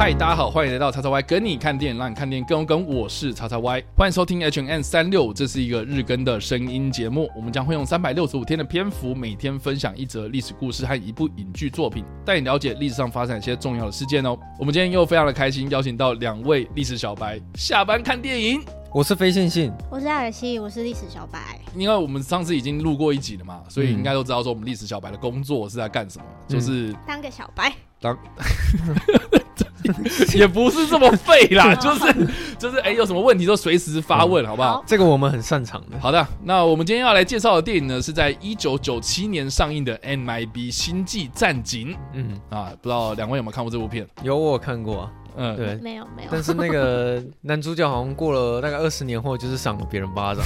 嗨，大家好，欢迎来到叉叉 Y 跟你看电影，让你看电影更有梗。我是叉叉 Y，欢迎收听 H N 三六，这是一个日更的声音节目。我们将会用三百六十五天的篇幅，每天分享一则历史故事和一部影剧作品，带你了解历史上发生一些重要的事件哦。我们今天又非常的开心，邀请到两位历史小白下班看电影。我是非线性，我是艾尔西，我是历史小白。因为我们上次已经录过一集了嘛，所以应该都知道说我们历史小白的工作是在干什么，就是当个小白。当 也不是这么废啦，就是就是哎，有什么问题都随时发问，好不好？这个我们很擅长的。好的，那我们今天要来介绍的电影呢，是在一九九七年上映的《MIB 星际战警》。嗯啊，不知道两位有没有看过这部片？有，我看过。嗯，对，没有没有。但是那个 男主角好像过了大概二十年后，就是赏了别人巴掌。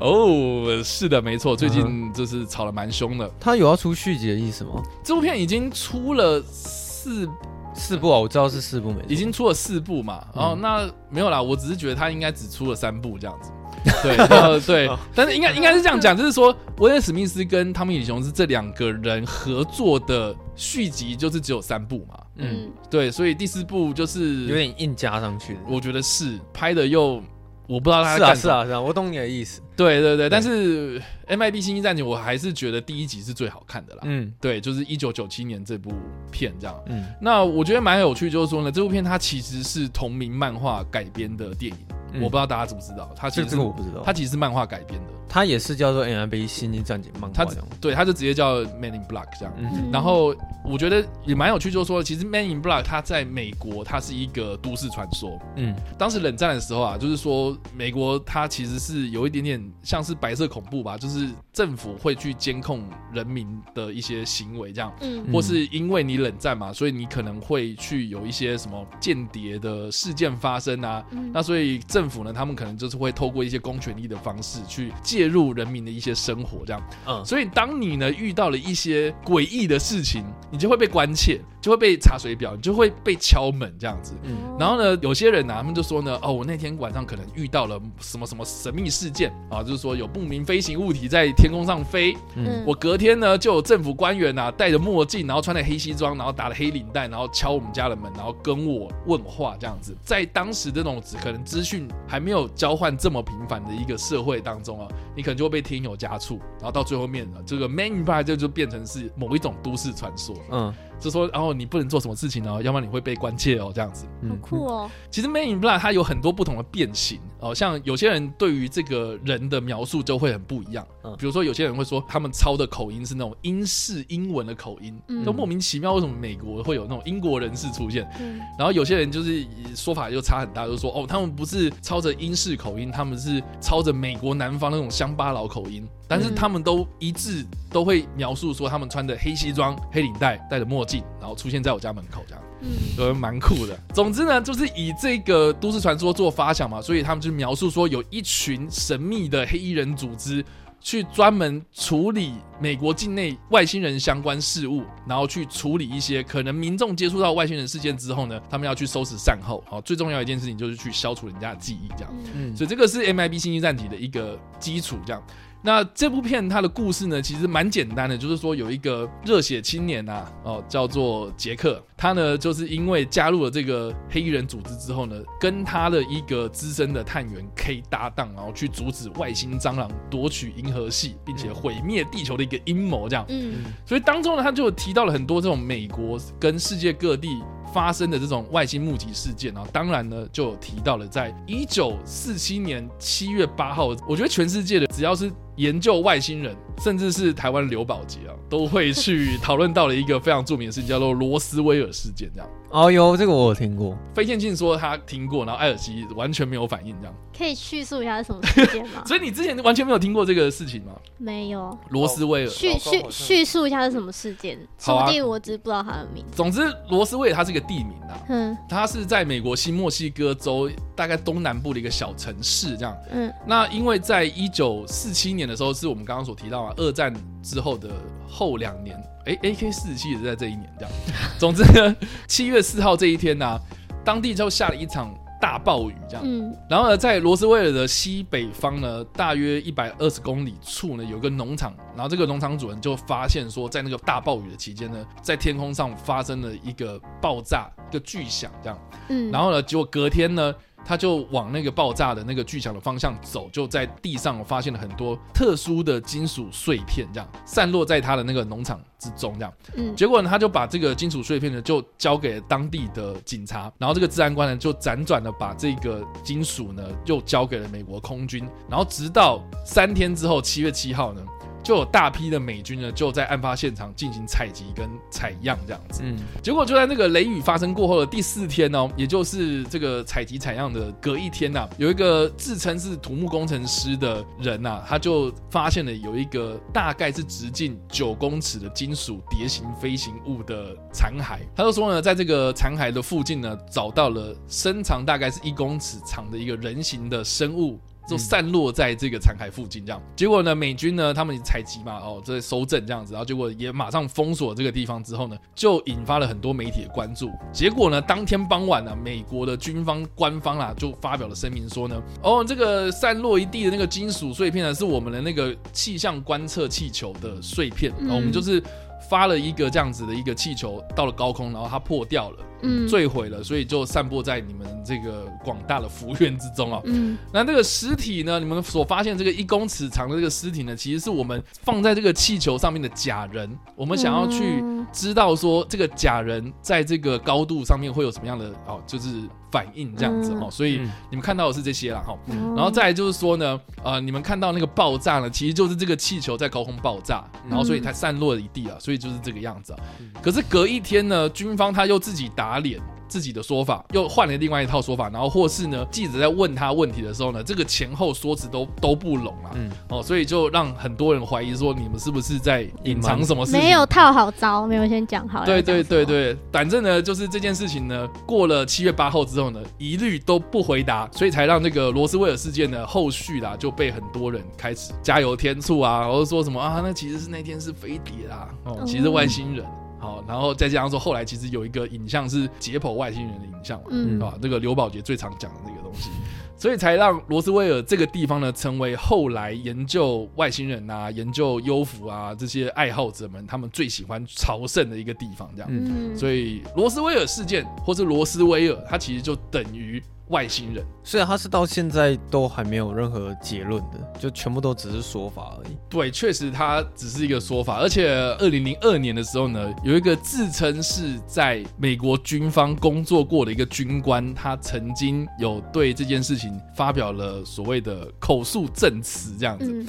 哦，是的，没错，最近就是吵得蛮凶的。他有要出续集的意思吗？这部片已经出了四四部啊，我知道是四部没，已经出了四部嘛。哦，那没有啦，我只是觉得他应该只出了三部这样子。对，对，但是应该应该是这样讲，就是说威尔史密斯跟汤米李雄是这两个人合作的续集，就是只有三部嘛。嗯，对，所以第四部就是有点硬加上去的。我觉得是拍的又。我不知道他是啊是啊是啊，我懂你的意思。对对对，但是 MIB 星际战警我还是觉得第一集是最好看的啦。嗯，对，就是一九九七年这部片这样。嗯，那我觉得蛮有趣，就是说呢，这部片它其实是同名漫画改编的电影。我不知道大家知不知道，它其实这个我不知道，它其实是漫画改编的。它也是叫做 N I B 星际战警漫画，对，它就直接叫 Man in Black 这样。然后我觉得也蛮有趣，就是说，其实 Man in Black 它在美国它是一个都市传说。嗯，当时冷战的时候啊，就是说美国它其实是有一点点像是白色恐怖吧，就是政府会去监控人民的一些行为这样。嗯，或是因为你冷战嘛，所以你可能会去有一些什么间谍的事件发生啊。那所以政府呢，他们可能就是会透过一些公权力的方式去。介入人民的一些生活，这样，嗯，所以当你呢遇到了一些诡异的事情，你就会被关切，就会被查水表，你就会被敲门这样子。嗯，然后呢，有些人呢，他们就说呢，哦，我那天晚上可能遇到了什么什么神秘事件啊，就是说有不明飞行物体在天空上飞。嗯，我隔天呢就有政府官员呐戴着墨镜，然后穿着黑西装，然后打了黑领带，然后敲我们家的门，然后跟我问话这样子。在当时这种可能资讯还没有交换这么频繁的一个社会当中啊。你可能就会被添油加醋，然后到最后面呢，这个 Man Black 就就变成是某一种都市传说。嗯。就说，然后你不能做什么事情哦，要不然你会被关切哦，这样子。好酷哦！其实《Man in Black》它有很多不同的变形哦，像有些人对于这个人的描述就会很不一样。嗯，比如说有些人会说他们操的口音是那种英式英文的口音，都莫名其妙为什么美国会有那种英国人士出现？嗯，然后有些人就是说法就差很大，就是说哦，他们不是抄着英式口音，他们是抄着美国南方那种乡巴佬口音。但是他们都一致都会描述说，他们穿着黑西装、黑领带，戴着墨镜，然后出现在我家门口，这样，嗯，都蛮酷的。总之呢，就是以这个都市传说做发想嘛，所以他们就描述说，有一群神秘的黑衣人组织，去专门处理美国境内外星人相关事务，然后去处理一些可能民众接触到外星人事件之后呢，他们要去收拾善后，好，最重要一件事情就是去消除人家的记忆，这样，嗯，所以这个是 MIB 星际战体的一个基础，这样。那这部片它的故事呢，其实蛮简单的，就是说有一个热血青年啊，哦，叫做杰克，他呢就是因为加入了这个黑衣人组织之后呢，跟他的一个资深的探员 K 搭档，然后去阻止外星蟑螂夺取银河系，并且毁灭地球的一个阴谋，这样。嗯。所以当中呢，他就提到了很多这种美国跟世界各地。发生的这种外星目击事件啊，当然呢，就有提到了，在一九四七年七月八号，我觉得全世界的只要是研究外星人，甚至是台湾刘宝杰啊，都会去讨论到了一个非常著名的事情，叫做罗斯威尔事件，这样。哦，哟这个我有听过。飞天庆说他听过，然后艾尔西完全没有反应，这样。可以叙述一下是什么事件吗？所以你之前完全没有听过这个事情吗？没有。罗斯威尔叙叙叙述一下是什么事件？说不定我只不知道他的名字。总之，罗斯威尔它是一个地名啊。嗯。它是在美国新墨西哥州大概东南部的一个小城市，这样。嗯。那因为在一九四七年的时候，是我们刚刚所提到啊，二战之后的后两年。哎，AK 四十七也是在这一年这样。总之呢，七月四号这一天呢，当地就下了一场大暴雨这样。然后呢，在罗斯威尔的西北方呢，大约一百二十公里处呢，有个农场。然后这个农场主人就发现说，在那个大暴雨的期间呢，在天空上发生了一个爆炸，一个巨响这样。嗯。然后呢，结果隔天呢。他就往那个爆炸的那个巨响的方向走，就在地上发现了很多特殊的金属碎片，这样散落在他的那个农场之中，这样。嗯，结果呢，他就把这个金属碎片呢，就交给当地的警察，然后这个治安官呢，就辗转的把这个金属呢，又交给了美国空军，然后直到三天之后，七月七号呢。就有大批的美军呢，就在案发现场进行采集跟采样这样子。嗯，结果就在那个雷雨发生过后的第四天呢，也就是这个采集采样的隔一天呐，有一个自称是土木工程师的人呐，他就发现了有一个大概是直径九公尺的金属蝶形飞行物的残骸。他就说呢，在这个残骸的附近呢，找到了身长大概是一公尺长的一个人形的生物。就散落在这个残骸附近，这样结果呢？美军呢，他们采集嘛，哦，这收证这样子，然后结果也马上封锁这个地方之后呢，就引发了很多媒体的关注。结果呢，当天傍晚呢，美国的军方官方啊就发表了声明说呢，哦，这个散落一地的那个金属碎片呢，是我们的那个气象观测气球的碎片，我们就是。发了一个这样子的一个气球到了高空，然后它破掉了，嗯，坠毁了，所以就散播在你们这个广大的福院之中啊。嗯，那这个尸体呢，你们所发现这个一公尺长的这个尸体呢，其实是我们放在这个气球上面的假人。我们想要去知道说这个假人在这个高度上面会有什么样的哦，就是。反应这样子哦，所以你们看到的是这些了哈，然后再来就是说呢，呃，你们看到那个爆炸呢，其实就是这个气球在高空爆炸，然后所以它散落了一地啊，所以就是这个样子啊。可是隔一天呢，军方他又自己打脸。自己的说法又换了另外一套说法，然后或是呢，记者在问他问题的时候呢，这个前后说辞都都不拢啊，嗯，哦，所以就让很多人怀疑说你们是不是在隐藏什么事情？没有套好招，没有先讲好。对对对对，反正呢，就是这件事情呢，过了七月八号之后呢，一律都不回答，所以才让这个罗斯威尔事件呢，后续啦就被很多人开始加油添醋啊，然后说什么啊，那其实是那天是飞碟啦，哦，其实外星人。好，然后再加上说，后来其实有一个影像是解剖外星人的影像嘛，嗯，啊，这个刘宝杰最常讲的那个东西，所以才让罗斯威尔这个地方呢，成为后来研究外星人啊、研究幽浮啊这些爱好者们他们最喜欢朝圣的一个地方，这样，嗯，所以罗斯威尔事件或是罗斯威尔，它其实就等于。外星人，虽然他是到现在都还没有任何结论的，就全部都只是说法而已。对，确实他只是一个说法。而且二零零二年的时候呢，有一个自称是在美国军方工作过的一个军官，他曾经有对这件事情发表了所谓的口述证词，这样子。嗯，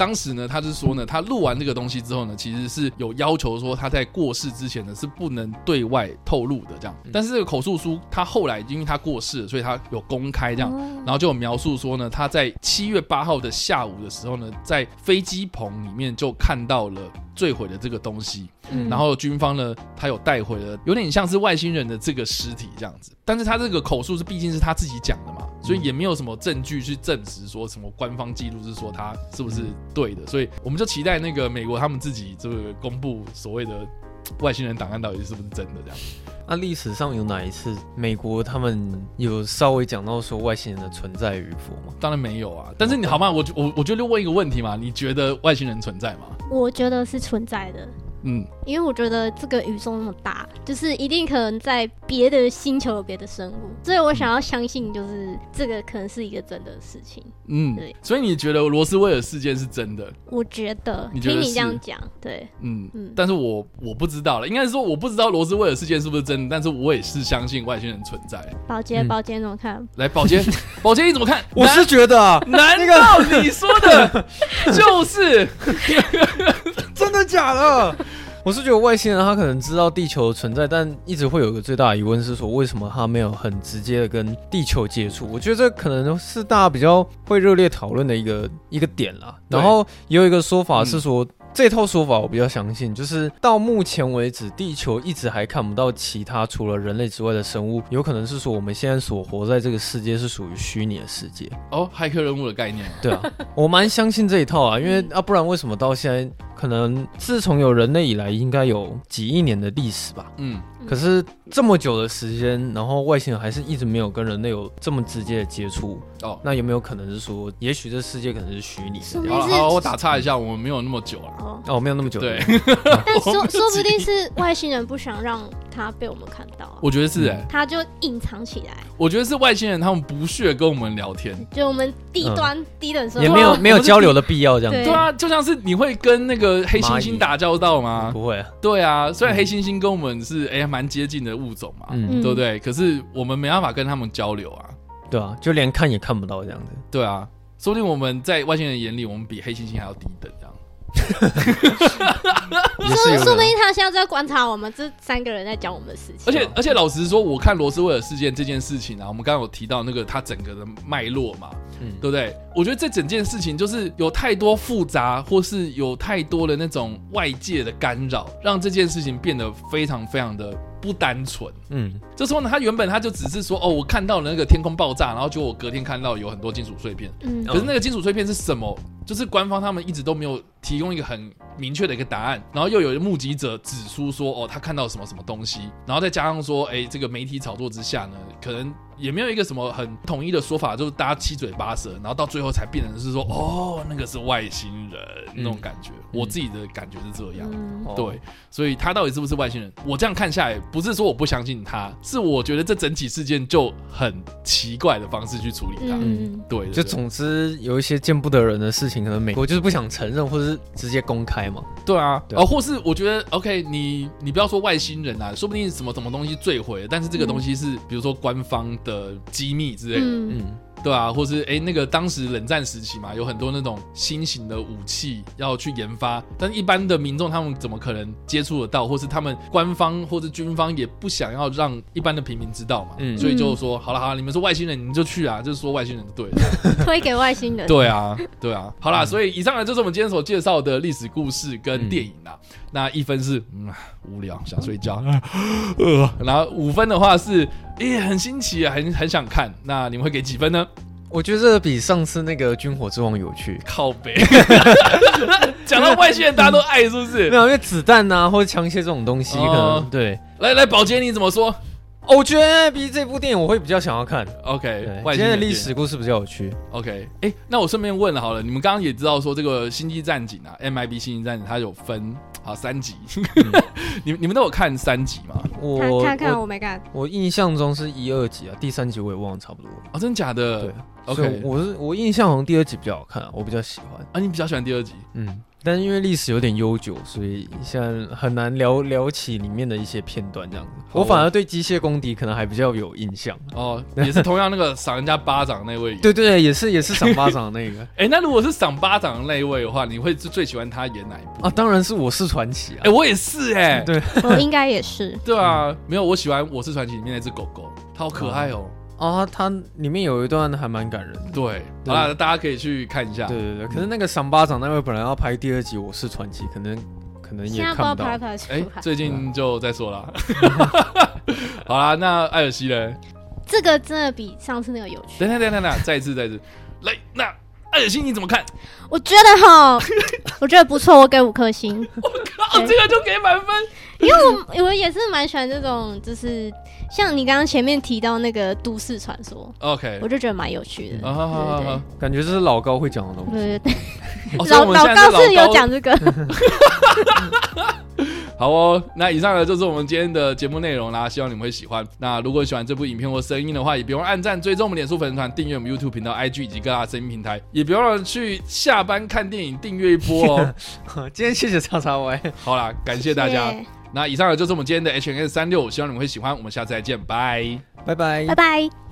当时呢，他是说呢，他录完这个东西之后呢，其实是有要求说他在过世之前呢是不能对外透露的这样。但是这个口述书他后来因为他过世，所以他有公开这样，然后就有描述说呢，他在七月八号的下午的时候呢，在飞机棚里面就看到了坠毁的这个东西，然后军方呢，他有带回了有点像是外星人的这个尸体这样子，但是他这个口述是毕竟是他自己讲的嘛，所以也没有什么证据去证实说什么官方记录是说他是不是对的，所以我们就期待那个美国他们自己这个公布所谓的外星人档案到底是不是真的这样。那历史上有哪一次美国他们有稍微讲到说外星人的存在与否吗？当然没有啊。但是你好吗？我我我就问一个问题嘛，你觉得外星人存在吗？我觉得是存在的。嗯，因为我觉得这个宇宙那么大，就是一定可能在别的星球有别的生物，所以我想要相信，就是这个可能是一个真的事情。嗯，对。所以你觉得罗斯威尔事件是真的？我觉得，听你这样讲，对，嗯嗯。但是我我不知道了，应该是说我不知道罗斯威尔事件是不是真的，但是我也是相信外星人存在。宝洁，宝洁怎么看？来，宝洁，宝洁你怎么看？我是觉得，啊，难道你说的就是真的假的？我是觉得外星人他可能知道地球的存在，但一直会有一个最大的疑问是说，为什么他没有很直接的跟地球接触？我觉得这可能是大家比较会热烈讨论的一个一个点啦。然后也有一个说法是说。这套说法我比较相信，就是到目前为止，地球一直还看不到其他除了人类之外的生物，有可能是说我们现在所活在这个世界是属于虚拟的世界哦，骇客任务的概念，对啊，我蛮相信这一套啊，因为啊，不然为什么到现在可能自从有人类以来，应该有几亿年的历史吧？嗯。可是这么久的时间，然后外星人还是一直没有跟人类有这么直接的接触哦。那有没有可能是说，也许这世界可能是虚拟的？好，好，我打岔一下，我们没有那么久啊。哦，没有那么久。对。但说 说不定是外星人不想让他被我们看到。我觉得是哎，他就隐藏起来。我觉得是外星人，他们不屑跟我们聊天，就我们低端低等生活，也没有 没有交流的必要，这样对啊，就像是你会跟那个黑猩猩打交道吗？不会。对啊，虽然黑猩猩跟我们是哎蛮接近的物种嘛，嗯对不对？可是我们没办法跟他们交流啊。对啊，就连看也看不到这样子。对啊，说不定我们在外星人眼里，我们比黑猩猩还要低等这样。说说不定他现在在观察我们这三个人在讲我们的事情。而且而且，老实说，我看罗斯威尔事件这件事情啊，我们刚刚有提到那个他整个的脉络嘛，嗯，对不对？我觉得这整件事情就是有太多复杂，或是有太多的那种外界的干扰，让这件事情变得非常非常的。不单纯，嗯，就说呢，他原本他就只是说，哦，我看到了那个天空爆炸，然后就我隔天看到有很多金属碎片，嗯，可是那个金属碎片是什么？就是官方他们一直都没有提供一个很明确的一个答案，然后又有目击者指出说，哦，他看到什么什么东西，然后再加上说，哎，这个媒体炒作之下呢，可能。也没有一个什么很统一的说法，就是大家七嘴八舌，然后到最后才变成是说，哦，那个是外星人那种感觉。我自己的感觉是这样，对。所以他到底是不是外星人？我这样看下来，不是说我不相信他，是我觉得这整体事件就很奇怪的方式去处理它。对，就总之有一些见不得人的事情，可能美国就是不想承认，或者是直接公开嘛。对啊，哦，或是我觉得，OK，你你不要说外星人啊，说不定什么什么东西坠毁，但是这个东西是比如说官方的。的机密之类的，嗯，对啊，或是哎，那个当时冷战时期嘛，有很多那种新型的武器要去研发，但一般的民众他们怎么可能接触得到，或是他们官方或者军方也不想要让一般的平民知道嘛，嗯，所以就说好了好了，你们是外星人，你们就去啊，就是说外星人对，推给外星人，对啊对啊，好啦，所以以上呢就是我们今天所介绍的历史故事跟电影啦。那一分是嗯无聊想睡觉，呃，然后五分的话是诶很新奇啊很很想看。那你们会给几分呢？我觉得比上次那个军火之王有趣。靠北，讲到外星人大家都爱是不是？没有，因为子弹呐或者枪械这种东西，可能对。来来，宝杰你怎么说？我觉得比这部电影我会比较想要看。OK，今天的历史故事比较有趣。OK，哎，那我顺便问了好了，你们刚刚也知道说这个《星际战警》啊，MIB《星际战警》它有分好三集，你们你们都有看三集吗？我看看我没看，我印象中是一二集啊，第三集我也忘了差不多。啊，真的假的？对，OK，我是我印象好像第二集比较好看，我比较喜欢。啊，你比较喜欢第二集？嗯。但是因为历史有点悠久，所以现在很难聊聊起里面的一些片段这样子。我反而对机械公敌可能还比较有印象哦，也是同样那个赏人家巴掌那位。对对，也是也是赏巴掌的那个。哎，那如果是赏巴掌的那一位的话，你会是最喜欢他演哪一部啊？当然是我是传奇啊！哎，我也是哎，对，我应该也是。对啊，没有，我喜欢我是传奇里面那只狗狗，它好可爱哦。哦，它里面有一段还蛮感人的。对，好了，大家可以去看一下。对对对，可是那个赏巴掌那位本来要拍第二集《我是传奇》，可能可能也看不到。哎，最近就再说了。好啦，那艾尔西呢？这个真的比上次那个有趣。等等等等等，再一次再一次，来，那艾尔西你怎么看？我觉得哈，我觉得不错，我给五颗星。我靠，这个就给满分。因为我我也是蛮喜欢这种，就是像你刚刚前面提到那个都市传说，OK，我就觉得蛮有趣的，对对感觉这是老高会讲的东西，对对对，老老高是有讲这个。好哦，那以上呢就是我们今天的节目内容啦，希望你们会喜欢。那如果喜欢这部影片或声音的话，也别忘按赞、追踪我们脸书粉丝团、订阅我们 YouTube 频道、IG 以及各大声音平台，也别忘了去下班看电影订阅一波哦。今天谢谢叉叉 Y，好啦，感谢大家。那以上呢就是我们今天的 H N S 三六，希望你们会喜欢。我们下次再见，拜拜拜拜拜。